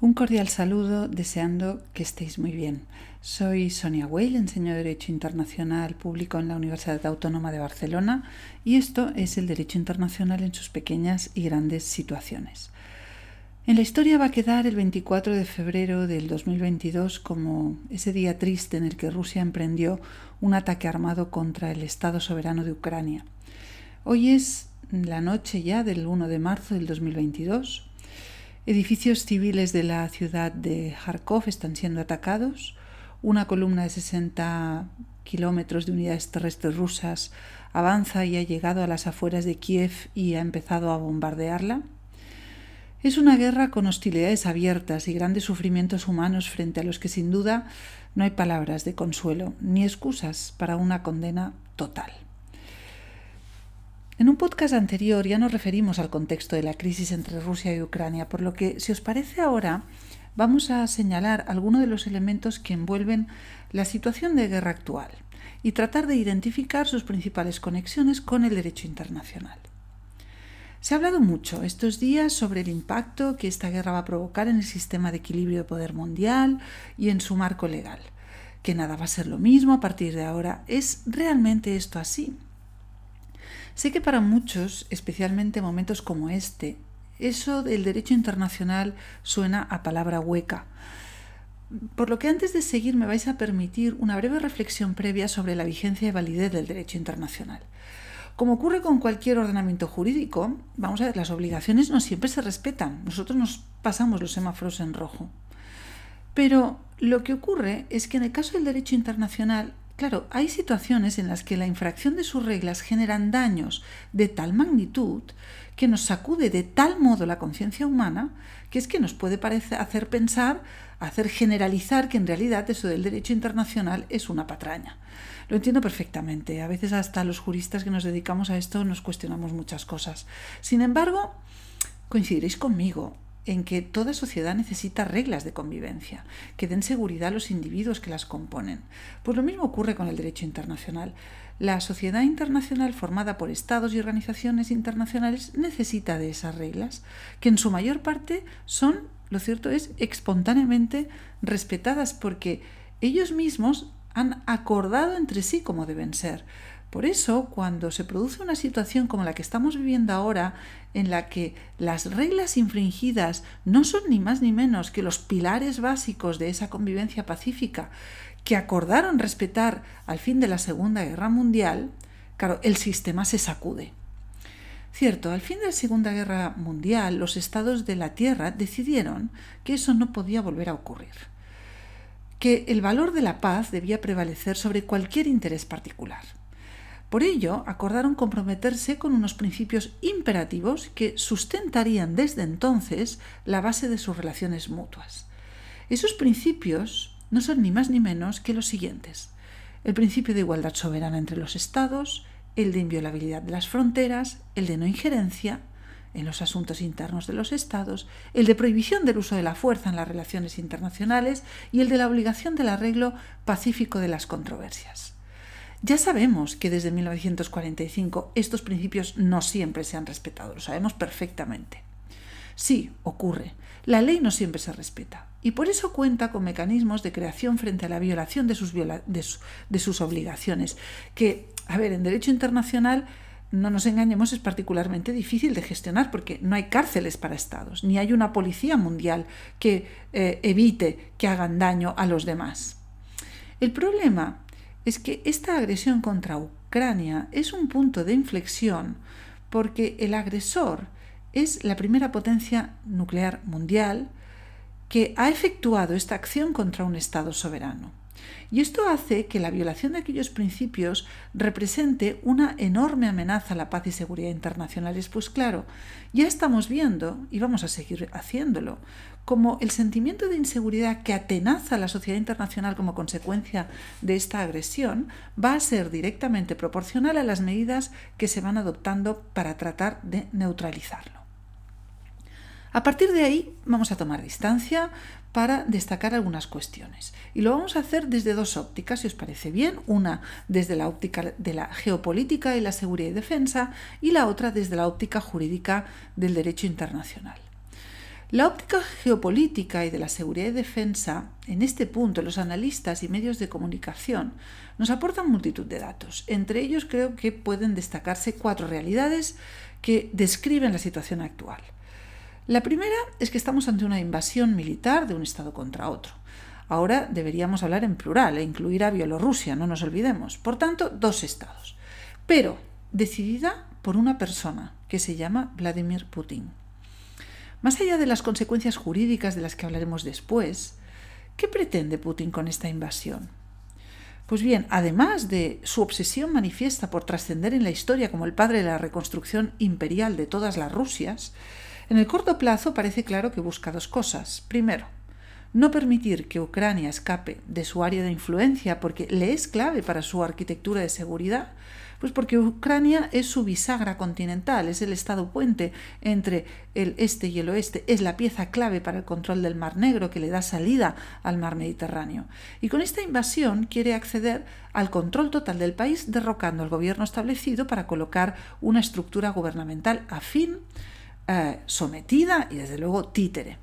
Un cordial saludo deseando que estéis muy bien. Soy Sonia Weil, enseño Derecho Internacional Público en la Universidad Autónoma de Barcelona y esto es el Derecho Internacional en sus pequeñas y grandes situaciones. En la historia va a quedar el 24 de febrero del 2022 como ese día triste en el que Rusia emprendió un ataque armado contra el Estado soberano de Ucrania. Hoy es la noche ya del 1 de marzo del 2022 Edificios civiles de la ciudad de Kharkov están siendo atacados. Una columna de 60 kilómetros de unidades terrestres rusas avanza y ha llegado a las afueras de Kiev y ha empezado a bombardearla. Es una guerra con hostilidades abiertas y grandes sufrimientos humanos frente a los que sin duda no hay palabras de consuelo ni excusas para una condena total. En un podcast anterior ya nos referimos al contexto de la crisis entre Rusia y Ucrania, por lo que, si os parece ahora, vamos a señalar algunos de los elementos que envuelven la situación de guerra actual y tratar de identificar sus principales conexiones con el derecho internacional. Se ha hablado mucho estos días sobre el impacto que esta guerra va a provocar en el sistema de equilibrio de poder mundial y en su marco legal, que nada va a ser lo mismo a partir de ahora. ¿Es realmente esto así? Sé que para muchos, especialmente en momentos como este, eso del derecho internacional suena a palabra hueca. Por lo que antes de seguir me vais a permitir una breve reflexión previa sobre la vigencia y validez del derecho internacional. Como ocurre con cualquier ordenamiento jurídico, vamos a ver, las obligaciones no siempre se respetan. Nosotros nos pasamos los semáforos en rojo. Pero lo que ocurre es que en el caso del derecho internacional Claro, hay situaciones en las que la infracción de sus reglas generan daños de tal magnitud que nos sacude de tal modo la conciencia humana que es que nos puede parecer, hacer pensar, hacer generalizar que en realidad eso del derecho internacional es una patraña. Lo entiendo perfectamente. A veces hasta los juristas que nos dedicamos a esto nos cuestionamos muchas cosas. Sin embargo, coincidiréis conmigo en que toda sociedad necesita reglas de convivencia, que den seguridad a los individuos que las componen. Pues lo mismo ocurre con el derecho internacional. La sociedad internacional formada por estados y organizaciones internacionales necesita de esas reglas, que en su mayor parte son, lo cierto es, espontáneamente respetadas porque ellos mismos han acordado entre sí cómo deben ser. Por eso, cuando se produce una situación como la que estamos viviendo ahora, en la que las reglas infringidas no son ni más ni menos que los pilares básicos de esa convivencia pacífica que acordaron respetar al fin de la Segunda Guerra Mundial, claro, el sistema se sacude. Cierto, al fin de la Segunda Guerra Mundial los estados de la Tierra decidieron que eso no podía volver a ocurrir, que el valor de la paz debía prevalecer sobre cualquier interés particular. Por ello, acordaron comprometerse con unos principios imperativos que sustentarían desde entonces la base de sus relaciones mutuas. Esos principios no son ni más ni menos que los siguientes. El principio de igualdad soberana entre los estados, el de inviolabilidad de las fronteras, el de no injerencia en los asuntos internos de los estados, el de prohibición del uso de la fuerza en las relaciones internacionales y el de la obligación del arreglo pacífico de las controversias. Ya sabemos que desde 1945 estos principios no siempre se han respetado, lo sabemos perfectamente. Sí, ocurre. La ley no siempre se respeta y por eso cuenta con mecanismos de creación frente a la violación de sus, obligaciones, que, a ver, en derecho internacional no nos engañemos, es particularmente difícil de gestionar porque no hay cárceles para estados, ni hay una policía mundial que eh, evite que hagan daño a los demás. El problema es que esta agresión contra Ucrania es un punto de inflexión porque el agresor es la primera potencia nuclear mundial que ha efectuado esta acción contra un Estado soberano. Y esto hace que la violación de aquellos principios represente una enorme amenaza a la paz y seguridad internacionales. Pues claro, ya estamos viendo, y vamos a seguir haciéndolo, como el sentimiento de inseguridad que atenaza a la sociedad internacional como consecuencia de esta agresión va a ser directamente proporcional a las medidas que se van adoptando para tratar de neutralizarlo. A partir de ahí vamos a tomar distancia para destacar algunas cuestiones. Y lo vamos a hacer desde dos ópticas, si os parece bien. Una desde la óptica de la geopolítica y la seguridad y defensa y la otra desde la óptica jurídica del derecho internacional. La óptica geopolítica y de la seguridad y defensa, en este punto los analistas y medios de comunicación nos aportan multitud de datos. Entre ellos creo que pueden destacarse cuatro realidades que describen la situación actual. La primera es que estamos ante una invasión militar de un Estado contra otro. Ahora deberíamos hablar en plural e incluir a Bielorrusia, no nos olvidemos. Por tanto, dos estados. Pero decidida por una persona que se llama Vladimir Putin. Más allá de las consecuencias jurídicas de las que hablaremos después, ¿qué pretende Putin con esta invasión? Pues bien, además de su obsesión manifiesta por trascender en la historia como el padre de la reconstrucción imperial de todas las Rusias, en el corto plazo parece claro que busca dos cosas. Primero, no permitir que Ucrania escape de su área de influencia porque le es clave para su arquitectura de seguridad, pues porque Ucrania es su bisagra continental, es el estado puente entre el este y el oeste, es la pieza clave para el control del Mar Negro que le da salida al Mar Mediterráneo. Y con esta invasión quiere acceder al control total del país, derrocando al gobierno establecido para colocar una estructura gubernamental afín, eh, sometida y desde luego títere.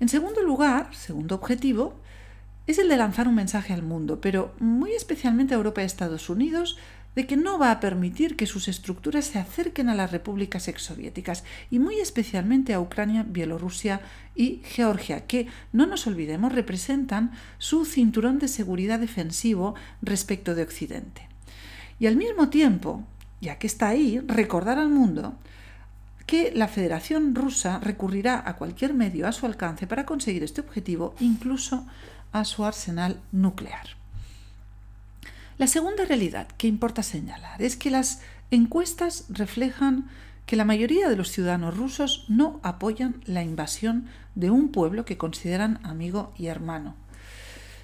En segundo lugar, segundo objetivo, es el de lanzar un mensaje al mundo, pero muy especialmente a Europa y Estados Unidos, de que no va a permitir que sus estructuras se acerquen a las repúblicas exsoviéticas y muy especialmente a Ucrania, Bielorrusia y Georgia, que, no nos olvidemos, representan su cinturón de seguridad defensivo respecto de Occidente. Y al mismo tiempo, ya que está ahí, recordar al mundo que la Federación Rusa recurrirá a cualquier medio a su alcance para conseguir este objetivo, incluso a su arsenal nuclear. La segunda realidad que importa señalar es que las encuestas reflejan que la mayoría de los ciudadanos rusos no apoyan la invasión de un pueblo que consideran amigo y hermano.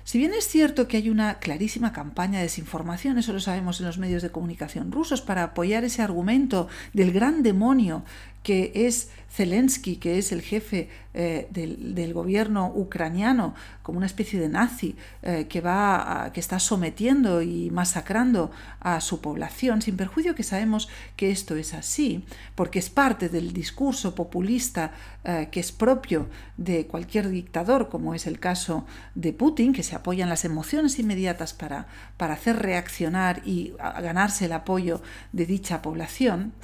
Si bien es cierto que hay una clarísima campaña de desinformación, eso lo sabemos en los medios de comunicación rusos, para apoyar ese argumento del gran demonio que es Zelensky, que es el jefe eh, del, gobierno ucraniano, como una especie de nazi eh, que, va que está sometiendo y masacrando a su población, sin perjuicio que sabemos que esto es así, porque es parte del discurso populista eh, que es propio de cualquier dictador, como es el caso de Putin, que se apoyan las emociones inmediatas para, para hacer reaccionar y ganarse el apoyo de dicha población.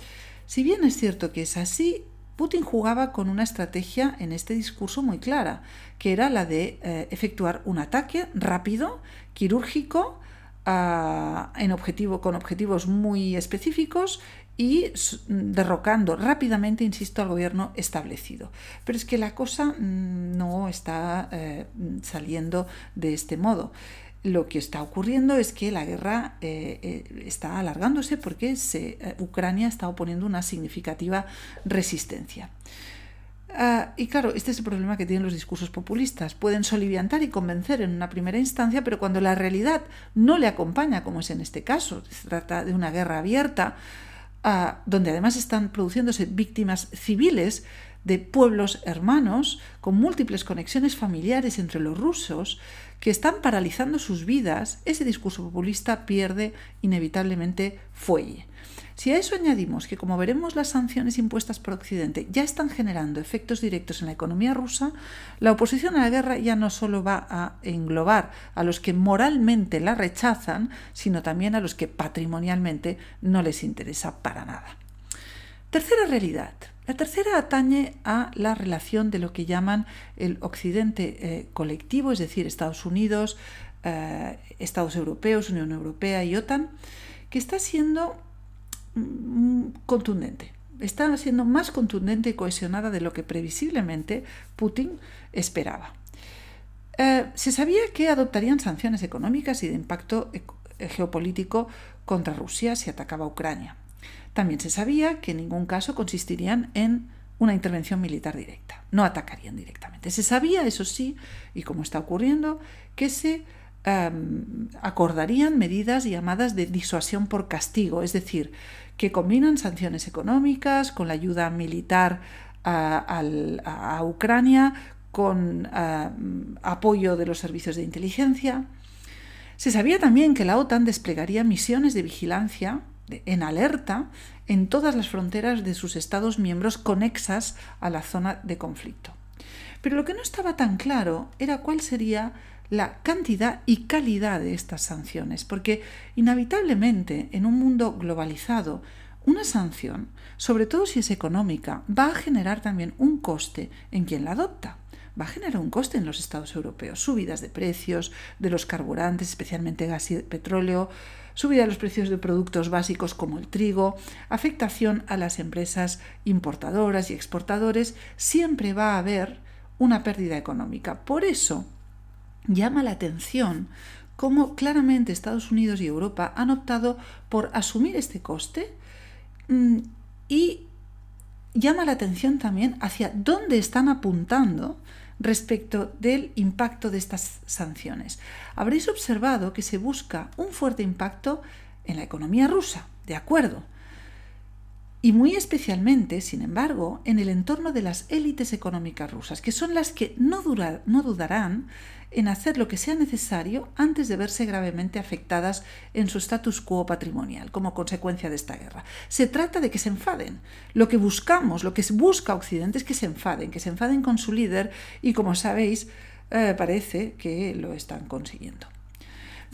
Si bien es cierto que es así, Putin jugaba con una estrategia en este discurso muy clara, que era la de eh, efectuar un ataque rápido, quirúrgico, ah, en objetivo, con objetivos muy específicos y derrocando rápidamente, insisto, al gobierno establecido. Pero es que la cosa mm, no está eh, saliendo de este modo lo que está ocurriendo es que la guerra eh, eh, está alargándose porque eh, Ucrania está oponiendo una significativa resistencia. Ah, y claro, este es el problema que tienen los discursos populistas. Pueden soliviantar y convencer en una primera instancia, pero cuando la realidad no le acompaña, como es en este caso, se trata de una guerra abierta, ah, donde además están produciéndose víctimas civiles, de pueblos hermanos con múltiples conexiones familiares entre los rusos que están paralizando sus vidas, ese discurso populista pierde inevitablemente fuelle. Si a eso añadimos que, como veremos, las sanciones impuestas por Occidente ya están generando efectos directos en la economía rusa, la oposición a la guerra ya no solo va a englobar a los que moralmente la rechazan, sino también a los que patrimonialmente no les interesa para nada. Tercera realidad. La tercera atañe a la relación de lo que llaman el Occidente eh, colectivo, es decir, Estados Unidos, eh, Estados europeos, Unión Europea y OTAN, que está siendo mm, contundente. Está siendo más contundente y cohesionada de lo que previsiblemente Putin esperaba. Eh, se sabía que adoptarían sanciones económicas y de impacto geopolítico contra Rusia si atacaba Ucrania. También se sabía que en ningún caso consistirían en una intervención militar directa, no atacarían directamente. Se sabía, eso sí, y como está ocurriendo, que se em, acordarían medidas llamadas de disuasión por castigo, es decir, que combinan sanciones económicas con la ayuda militar a, Ucrania, con em, apoyo de los servicios de inteligencia. Se sabía también que la OTAN desplegaría misiones de vigilancia en alerta en todas las fronteras de sus Estados miembros conexas a la zona de conflicto. Pero lo que no estaba tan claro era cuál sería la cantidad y calidad de estas sanciones, porque inevitablemente en un mundo globalizado, una sanción, sobre todo si es económica, va a generar también un coste en quien la adopta. Va a generar un coste en los estados europeos, subidas de precios de los carburantes, especialmente gas y petróleo, subida de los precios de productos básicos como el trigo, afectación a las empresas importadoras y exportadores, siempre va a haber una pérdida económica. Por eso llama la atención cómo claramente Estados Unidos y Europa han optado por asumir este coste mm, y llama la atención también hacia dónde están apuntando respecto del impacto de estas sanciones. Habréis observado que se busca un fuerte impacto en la economía rusa, de acuerdo, y muy especialmente, sin embargo, en el entorno de las élites económicas rusas, que son las que no, dudarán en hacer lo que sea necesario antes de verse gravemente afectadas en su status quo patrimonial como consecuencia de esta guerra. Se trata de que se enfaden. Lo que buscamos, lo que busca Occidente es que se enfaden, que se enfaden con su líder y, como sabéis, eh, parece que lo están consiguiendo.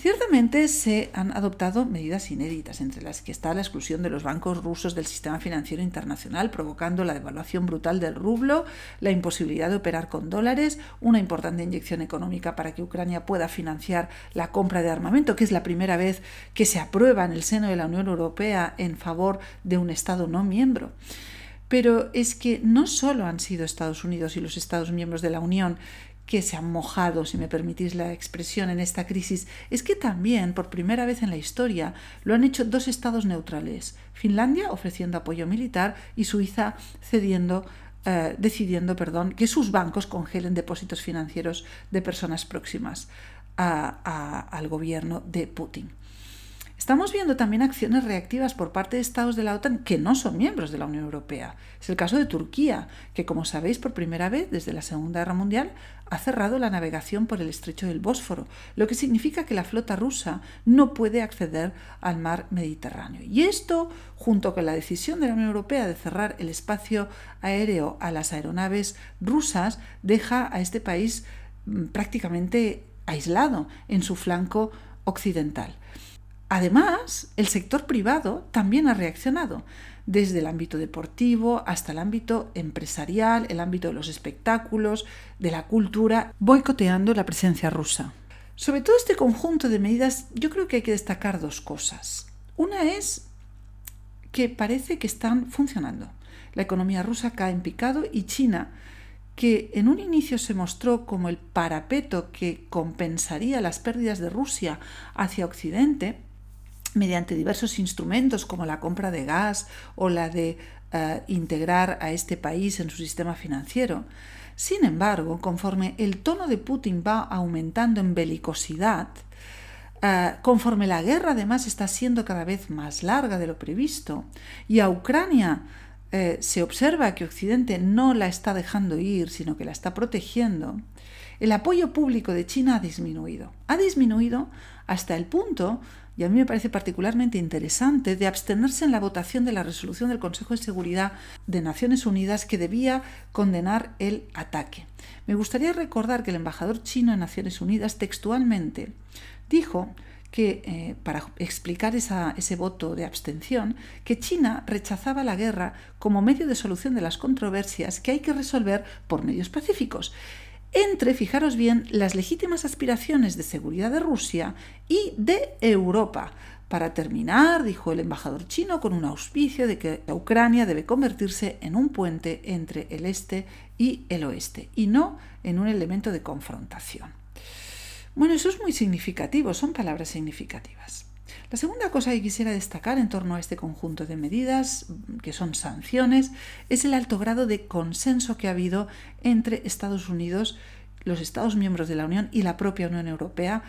Ciertamente se han adoptado medidas inéditas, entre las que está la exclusión de los bancos rusos del sistema financiero internacional, provocando la devaluación brutal del rublo, la imposibilidad de operar con dólares, una importante inyección económica para que Ucrania pueda financiar la compra de armamento, que es la primera vez que se aprueba en el seno de la Unión Europea en favor de un Estado no miembro. Pero es que no solo han sido Estados Unidos y los Estados miembros de la Unión que se han mojado, si me permitís la expresión, en esta crisis, es que también, por primera vez en la historia, lo han hecho dos estados neutrales, Finlandia ofreciendo apoyo militar y Suiza cediendo eh, decidiendo perdón, que sus bancos congelen depósitos financieros de personas próximas al gobierno de Putin. Estamos viendo también acciones reactivas por parte de estados de la OTAN que no son miembros de la Unión Europea. Es el caso de Turquía, que como sabéis por primera vez desde la Segunda Guerra Mundial ha cerrado la navegación por el estrecho del Bósforo, lo que significa que la flota rusa no puede acceder al mar Mediterráneo. Y esto, junto con la decisión de la Unión Europea de cerrar el espacio aéreo a las aeronaves rusas, deja a este país mm, prácticamente aislado en su flanco occidental. Además, el sector privado también ha reaccionado, desde el ámbito deportivo hasta el ámbito empresarial, el ámbito de los espectáculos, de la cultura, boicoteando la presencia rusa. Sobre todo este conjunto de medidas, yo creo que hay que destacar dos cosas. Una es que parece que están funcionando. La economía rusa cae en picado y China, que en un inicio se mostró como el parapeto que compensaría las pérdidas de Rusia hacia Occidente, mediante diversos instrumentos como la compra de gas o la de eh, integrar a este país en su sistema financiero. Sin embargo, conforme el tono de Putin va aumentando en belicosidad, eh, conforme la guerra además está siendo cada vez más larga de lo previsto y a Ucrania eh, se observa que Occidente no la está dejando ir, sino que la está protegiendo, el apoyo público de China ha disminuido. Ha disminuido hasta el punto y a mí me parece particularmente interesante, de abstenerse en la votación de la resolución del Consejo de Seguridad de Naciones Unidas que debía condenar el ataque. Me gustaría recordar que el embajador chino en Naciones Unidas textualmente dijo que, eh, para explicar ese voto de abstención, que China rechazaba la guerra como medio de solución de las controversias que hay que resolver por medios pacíficos entre, fijaros bien, las legítimas aspiraciones de seguridad de Rusia y de Europa. Para terminar, dijo el embajador chino con un auspicio de que Ucrania debe convertirse en un puente entre el este y el oeste, y no en un elemento de confrontación. Bueno, eso es muy significativo, son palabras significativas. La segunda cosa que quisiera destacar en torno a este conjunto de medidas, que son sanciones, es el alto grado de consenso que ha habido entre Estados Unidos, los Estados miembros de la Unión y la propia Unión Europea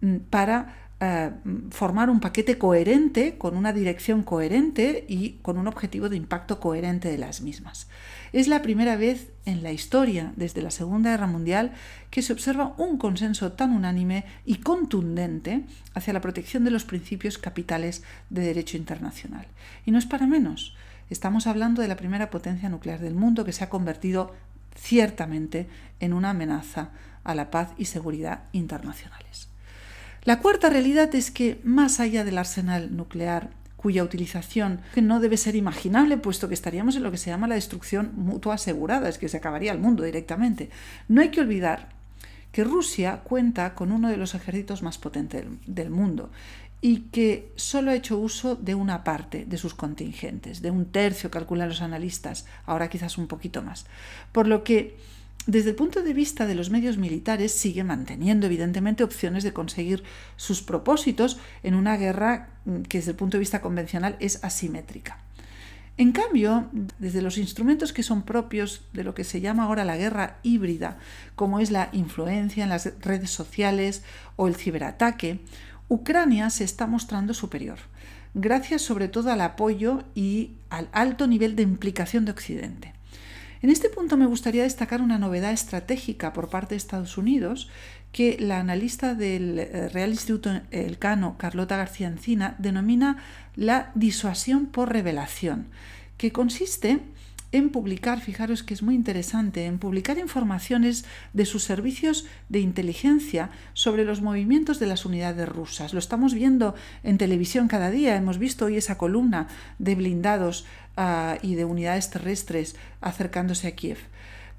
mm, para eh, formar un paquete coherente, con una dirección coherente y con un objetivo de impacto coherente de las mismas. Es la primera vez en la historia, desde la Segunda Guerra Mundial, que se observa un consenso tan unánime y contundente hacia la protección de los principios capitales de derecho internacional. Y no es para menos. Estamos hablando de la primera potencia nuclear del mundo que se ha convertido ciertamente en una amenaza a la paz y seguridad internacionales. La cuarta realidad es que, más allá del arsenal nuclear, cuya utilización no debe ser imaginable, puesto que estaríamos en lo que se llama la destrucción mutua asegurada, es que se acabaría el mundo directamente, no hay que olvidar que Rusia cuenta con uno de los ejércitos más potentes del mundo y que solo ha hecho uso de una parte de sus contingentes, de un tercio, calculan los analistas, ahora quizás un poquito más. Por lo que, desde el punto de vista de los medios militares, sigue manteniendo evidentemente opciones de conseguir sus propósitos en una guerra mm, que desde el punto de vista convencional es asimétrica. En cambio, desde los instrumentos que son propios de lo que se llama ahora la guerra híbrida, como es la influencia en las redes sociales o el ciberataque, Ucrania se está mostrando superior, gracias sobre todo al apoyo y al alto nivel de implicación de Occidente. En este punto me gustaría destacar una novedad estratégica por parte de Estados Unidos que la analista del eh, Real Instituto Elcano, Carlota García Encina, denomina la disuasión por revelación, que consiste en publicar, fijaros que es muy interesante, en publicar informaciones de sus servicios de inteligencia sobre los movimientos de las unidades rusas. Lo estamos viendo en televisión cada día, hemos visto hoy esa columna de blindados y de unidades terrestres acercándose a Kiev.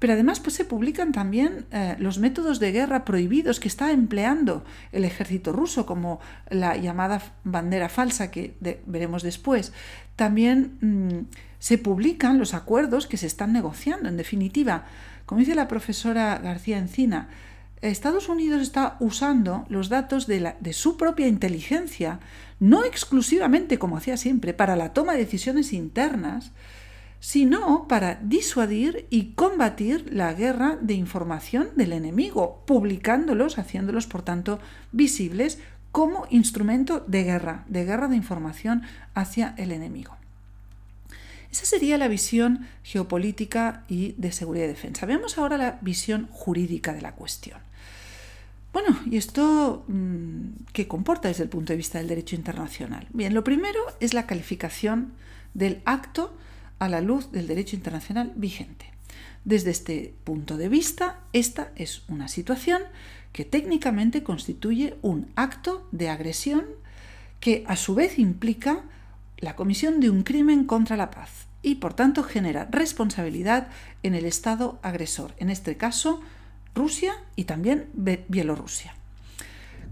Pero además pues, se publican también eh, los métodos de guerra prohibidos que está empleando el ejército ruso, como la llamada bandera falsa que veremos después. También mmm, se publican los acuerdos que se están negociando. En definitiva, como dice la profesora García Encina, Estados Unidos está usando los datos de, su propia inteligencia, no exclusivamente, como hacía siempre, para la toma de decisiones internas, sino para disuadir y combatir la guerra de información del enemigo, publicándolos, haciéndolos, por tanto, visibles como instrumento de guerra, de guerra de información hacia el enemigo. Esa sería la visión geopolítica y de seguridad y defensa. Veamos ahora la visión jurídica de la cuestión. Bueno, ¿y esto mmm, qué comporta desde el punto de vista del derecho internacional? Bien, lo primero es la calificación del acto a la luz del derecho internacional vigente. Desde este punto de vista, esta es una situación que técnicamente constituye un acto de agresión que a su vez implica la comisión de un crimen contra la paz y por tanto genera responsabilidad en el Estado agresor, en este caso Rusia y también Bielorrusia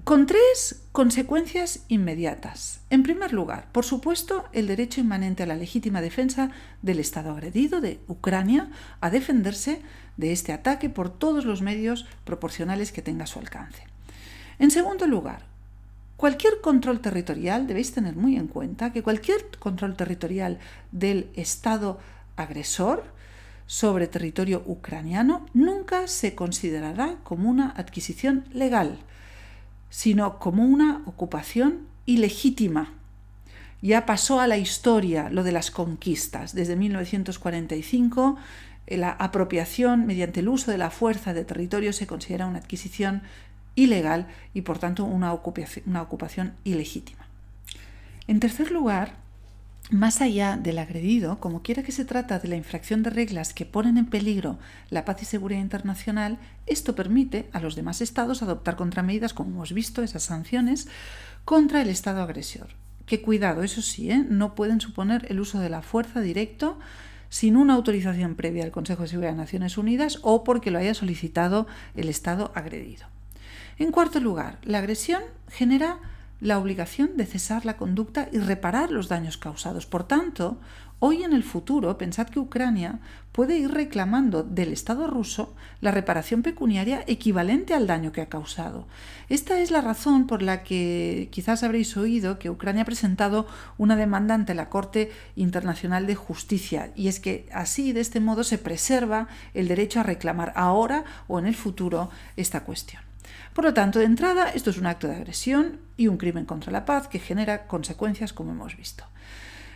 con tres consecuencias inmediatas. En primer lugar, por supuesto, el derecho inmanente a la legítima defensa del Estado agredido, de Ucrania, a defenderse de este ataque por todos los medios proporcionales que tenga su alcance. En segundo lugar, cualquier control territorial, debéis tener muy en cuenta que cualquier control territorial del Estado agresor sobre territorio ucraniano nunca se considerará como una adquisición legal sino como una ocupación ilegítima. Ya pasó a la historia lo de las conquistas. Desde 1945, eh, la apropiación mediante el uso de la fuerza de territorio se considera una adquisición ilegal y, por tanto, una ocupación, una ocupación ilegítima. En tercer lugar, más allá del agredido, como quiera que se trata de la infracción de reglas que ponen en peligro la paz y seguridad internacional, esto permite a los demás estados adoptar contramedidas, como hemos visto, esas sanciones, contra el estado agresor. Que cuidado, eso sí, ¿eh? no pueden suponer el uso de la fuerza directo sin una autorización previa del Consejo de Seguridad de Naciones Unidas o porque lo haya solicitado el estado agredido. En cuarto lugar, la agresión genera la obligación de cesar la conducta y reparar los daños causados. Por tanto, hoy en el futuro, pensad que Ucrania puede ir reclamando del Estado ruso la reparación pecuniaria equivalente al daño que ha causado. Esta es la razón por la que quizás habréis oído que Ucrania ha presentado una demanda ante la Corte Internacional de Justicia y es que así, de este modo, se preserva el derecho a reclamar ahora o en el futuro esta cuestión. Por lo tanto, de entrada, esto es un acto de agresión y un crimen contra la paz que genera consecuencias como hemos visto.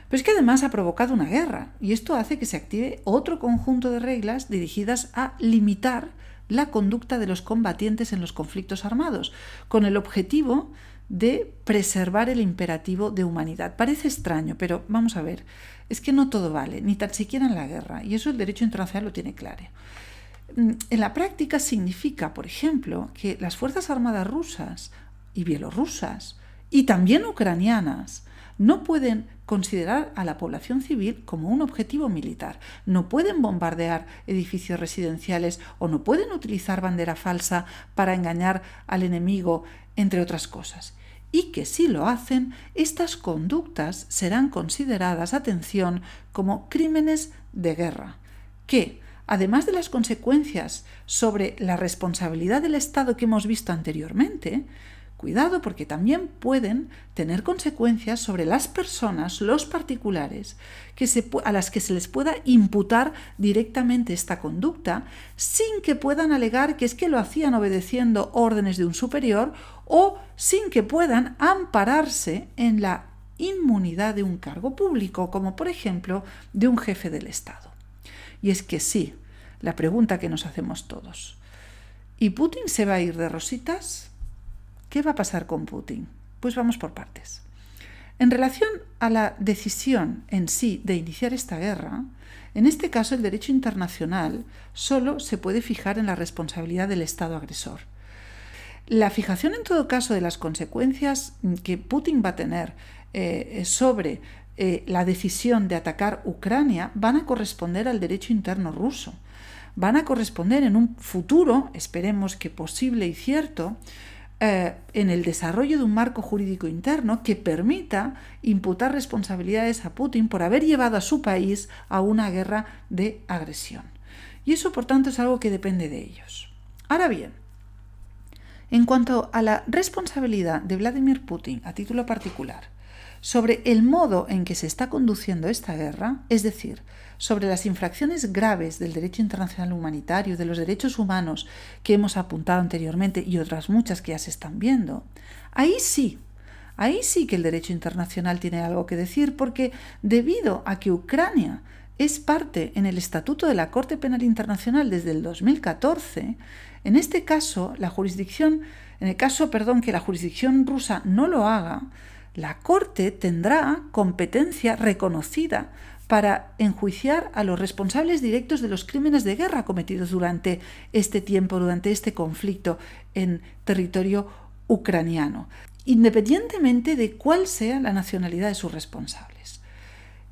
Pero es que además ha provocado una guerra y esto hace que se active otro conjunto de reglas dirigidas a limitar la conducta de los combatientes en los conflictos armados, con el objetivo de preservar el imperativo de humanidad. Parece extraño, pero vamos a ver, es que no todo vale, ni tan siquiera en la guerra, y eso el derecho internacional lo tiene claro. Mm, en la práctica significa, por ejemplo, que las Fuerzas Armadas rusas y bielorrusas y también ucranianas no pueden considerar a la población civil como un objetivo militar, no pueden bombardear edificios residenciales o no pueden utilizar bandera falsa para engañar al enemigo, entre otras cosas. Y que si lo hacen, estas conductas serán consideradas, atención, como crímenes de guerra, que, además de las consecuencias sobre la responsabilidad del Estado que hemos visto anteriormente, Cuidado porque también pueden tener consecuencias sobre las personas, los particulares, que a las que se les pueda imputar directamente esta conducta sin que puedan alegar que es que lo hacían obedeciendo órdenes de un superior o sin que puedan ampararse en la inmunidad de un cargo público, como por ejemplo de un jefe del Estado. Y es que sí, la pregunta que nos hacemos todos. ¿Y Putin se va a ir de rositas? ¿Qué va a pasar con Putin? Pues vamos por partes. En relación a la decisión en sí de iniciar esta guerra, en este caso el derecho internacional solo se puede fijar en la responsabilidad del Estado agresor. La fijación en todo caso de las consecuencias que Putin va a tener eh, sobre eh, la decisión de atacar Ucrania van a corresponder al derecho interno ruso. Van a corresponder en un futuro, esperemos que posible y cierto, eh, en el desarrollo de un marco jurídico interno que permita imputar responsabilidades a Putin por haber llevado a su país a una guerra de agresión. Y eso, por tanto, es algo que depende de ellos. Ahora bien, en cuanto a la responsabilidad de Vladimir Putin a título particular sobre el modo en que se está conduciendo esta guerra, es decir, sobre las infracciones graves del derecho internacional humanitario, de los derechos humanos que hemos apuntado anteriormente y otras muchas que ya se están viendo, ahí sí, ahí sí que el derecho internacional tiene algo que decir porque debido a que Ucrania es parte en el Estatuto de la Corte Penal Internacional desde el 2014, en este caso la jurisdicción, en el caso, perdón, que la jurisdicción rusa no lo haga, la Corte tendrá competencia reconocida para enjuiciar a los responsables directos de los crímenes de guerra cometidos durante este tiempo, durante este conflicto en territorio ucraniano, independientemente de cuál sea la nacionalidad de sus responsables.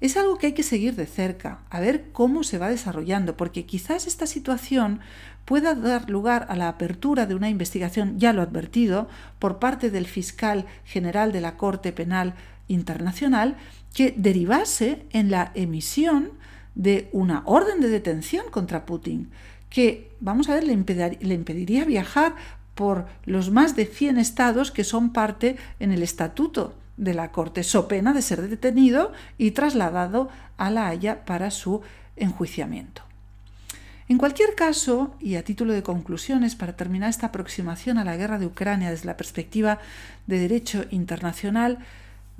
Es algo que hay que seguir de cerca, a ver cómo se va desarrollando, porque quizás esta situación pueda dar lugar a la apertura de una investigación, ya lo advertido, por parte del fiscal general de la Corte Penal Internacional, que derivase en la emisión de una orden de detención contra Putin, que, vamos a ver, le, impediría viajar por los más de 100 estados que son parte en el estatuto de la Corte, so pena de ser detenido y trasladado a La Haya para su enjuiciamiento. En cualquier caso, y a título de conclusiones, para terminar esta aproximación a la guerra de Ucrania desde la perspectiva de derecho internacional,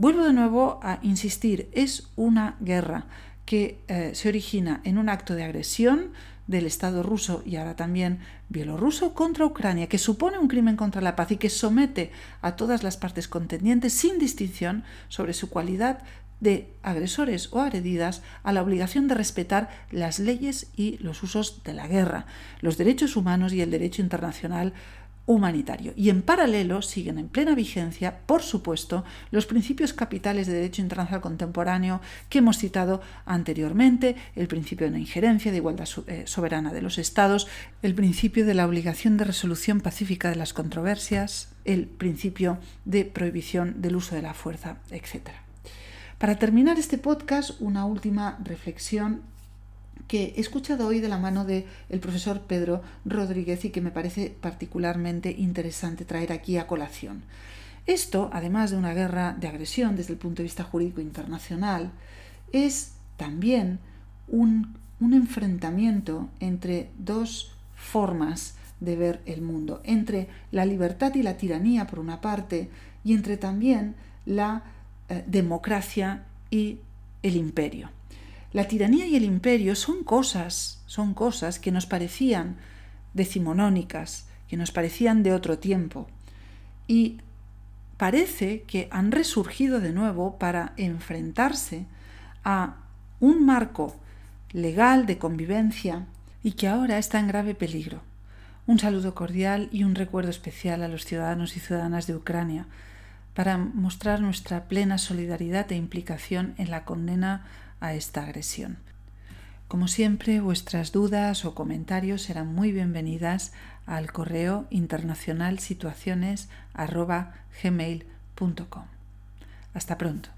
Vuelvo de nuevo a insistir, es una guerra que eh, se origina en un acto de agresión del Estado ruso y ahora también bielorruso contra Ucrania, que supone un crimen contra la paz y que somete a todas las partes contendientes sin distinción sobre su cualidad de agresores o agredidas a la obligación de respetar las leyes y los usos de la guerra, los derechos humanos y el derecho internacional humanitario. Y en paralelo siguen en plena vigencia, por supuesto, los principios capitales de derecho internacional contemporáneo que hemos citado anteriormente, el principio de no injerencia, de igualdad eh, soberana de los estados, el principio de la obligación de resolución pacífica de las controversias, el principio de prohibición del uso de la fuerza, etc. Para terminar este podcast, una última reflexión que he escuchado hoy de la mano del el profesor Pedro Rodríguez y que me parece particularmente interesante traer aquí a colación. Esto, además de una guerra de agresión desde el punto de vista jurídico internacional, es también un, un enfrentamiento entre dos formas de ver el mundo, entre la libertad y la tiranía por una parte y entre también la eh, democracia y el imperio. La tiranía y el imperio son cosas, son cosas que nos parecían decimonónicas, que nos parecían de otro tiempo. Y parece que han resurgido de nuevo para enfrentarse a un marco legal de convivencia y que ahora está en grave peligro. Un saludo cordial y un recuerdo especial a los ciudadanos y ciudadanas de Ucrania para mostrar nuestra plena solidaridad e implicación en la condena a esta agresión. Como siempre, vuestras dudas o comentarios serán muy bienvenidas al correo internacional situaciones Hasta pronto.